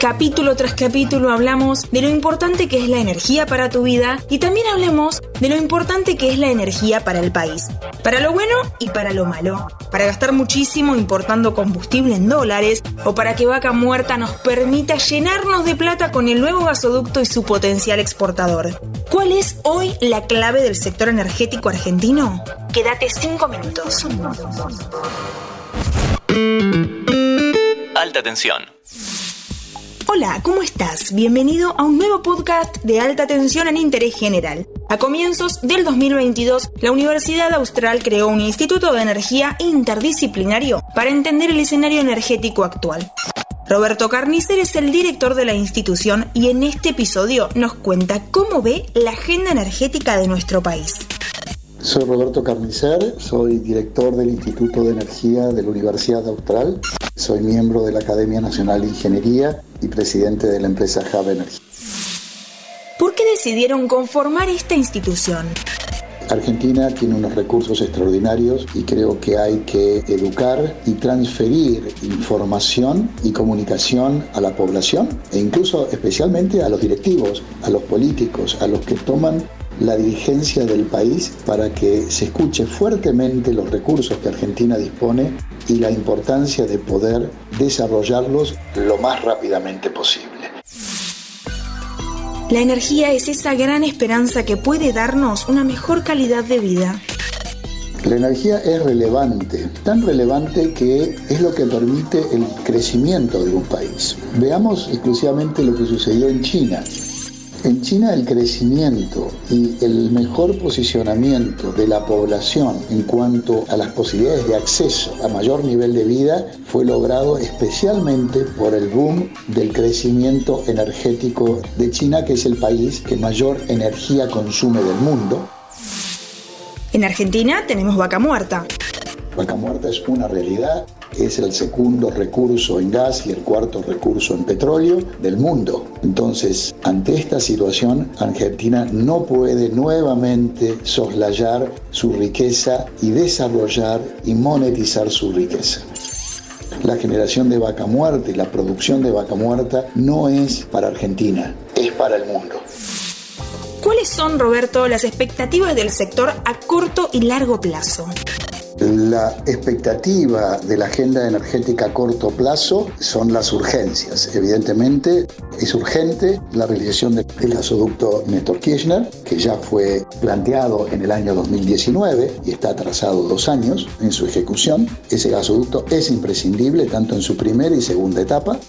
Capítulo tras capítulo hablamos de lo importante que es la energía para tu vida y también hablemos de lo importante que es la energía para el país. Para lo bueno y para lo malo. Para gastar muchísimo importando combustible en dólares o para que Vaca Muerta nos permita llenarnos de plata con el nuevo gasoducto y su potencial exportador. ¿Cuál es hoy la clave del sector energético argentino? Quédate 5 minutos. Alta tensión. Hola, ¿cómo estás? Bienvenido a un nuevo podcast de alta tensión en interés general. A comienzos del 2022, la Universidad Austral creó un Instituto de Energía interdisciplinario para entender el escenario energético actual. Roberto Carnicer es el director de la institución y en este episodio nos cuenta cómo ve la agenda energética de nuestro país. Soy Roberto Carnicer, soy director del Instituto de Energía de la Universidad Austral, soy miembro de la Academia Nacional de Ingeniería y presidente de la empresa Hub Energy. ¿Por qué decidieron conformar esta institución? Argentina tiene unos recursos extraordinarios y creo que hay que educar y transferir información y comunicación a la población e incluso especialmente a los directivos, a los políticos, a los que toman la dirigencia del país para que se escuche fuertemente los recursos que Argentina dispone y la importancia de poder desarrollarlos lo más rápidamente posible. La energía es esa gran esperanza que puede darnos una mejor calidad de vida. La energía es relevante, tan relevante que es lo que permite el crecimiento de un país. Veamos exclusivamente lo que sucedió en China. En China el crecimiento y el mejor posicionamiento de la población en cuanto a las posibilidades de acceso a mayor nivel de vida fue logrado especialmente por el boom del crecimiento energético de China, que es el país que mayor energía consume del mundo. En Argentina tenemos vaca muerta. Vaca muerta es una realidad es el segundo recurso en gas y el cuarto recurso en petróleo del mundo. Entonces, ante esta situación, Argentina no puede nuevamente soslayar su riqueza y desarrollar y monetizar su riqueza. La generación de vaca muerta y la producción de vaca muerta no es para Argentina, es para el mundo. ¿Cuáles son, Roberto, las expectativas del sector a corto y largo plazo? La expectativa de la agenda energética a corto plazo son las urgencias. Evidentemente es urgente la realización del gasoducto Néstor Kirchner, que ya fue planteado en el año 2019 y está atrasado dos años en su ejecución. Ese gasoducto es imprescindible tanto en su primera y segunda etapa.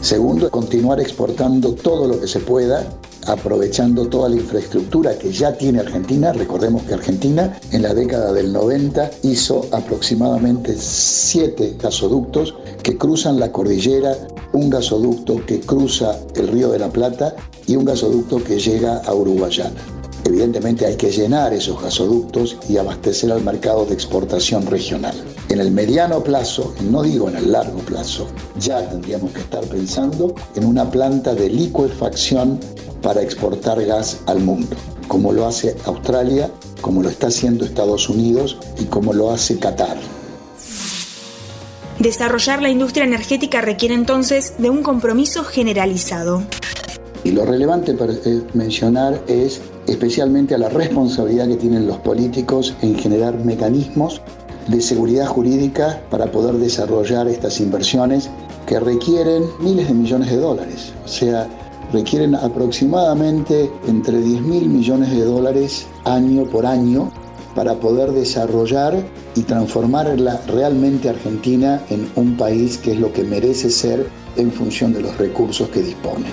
Segundo, continuar exportando todo lo que se pueda aprovechando toda la infraestructura que ya tiene Argentina. Recordemos que Argentina en la década del 90 hizo aproximadamente siete gasoductos que cruzan la cordillera, un gasoducto que cruza el río de la Plata y un gasoducto que llega a Uruguayana. Evidentemente hay que llenar esos gasoductos y abastecer al mercado de exportación regional. En el mediano plazo, no digo en el largo plazo, ya tendríamos que estar pensando en una planta de licuefacción para exportar gas al mundo, como lo hace Australia, como lo está haciendo Estados Unidos y como lo hace Qatar. Desarrollar la industria energética requiere entonces de un compromiso generalizado. Y lo relevante para eh, mencionar es especialmente a la responsabilidad que tienen los políticos en generar mecanismos de seguridad jurídica para poder desarrollar estas inversiones que requieren miles de millones de dólares. O sea, requieren aproximadamente entre 10 mil millones de dólares año por año para poder desarrollar y transformarla realmente Argentina en un país que es lo que merece ser en función de los recursos que dispone.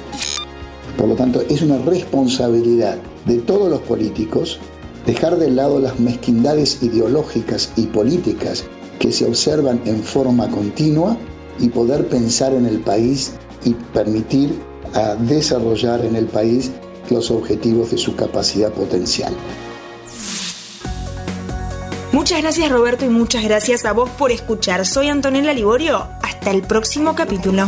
Por lo tanto, es una responsabilidad de todos los políticos dejar de lado las mezquindades ideológicas y políticas que se observan en forma continua y poder pensar en el país y permitir a desarrollar en el país los objetivos de su capacidad potencial. Muchas gracias Roberto y muchas gracias a vos por escuchar. Soy Antonella Liborio. Hasta el próximo capítulo.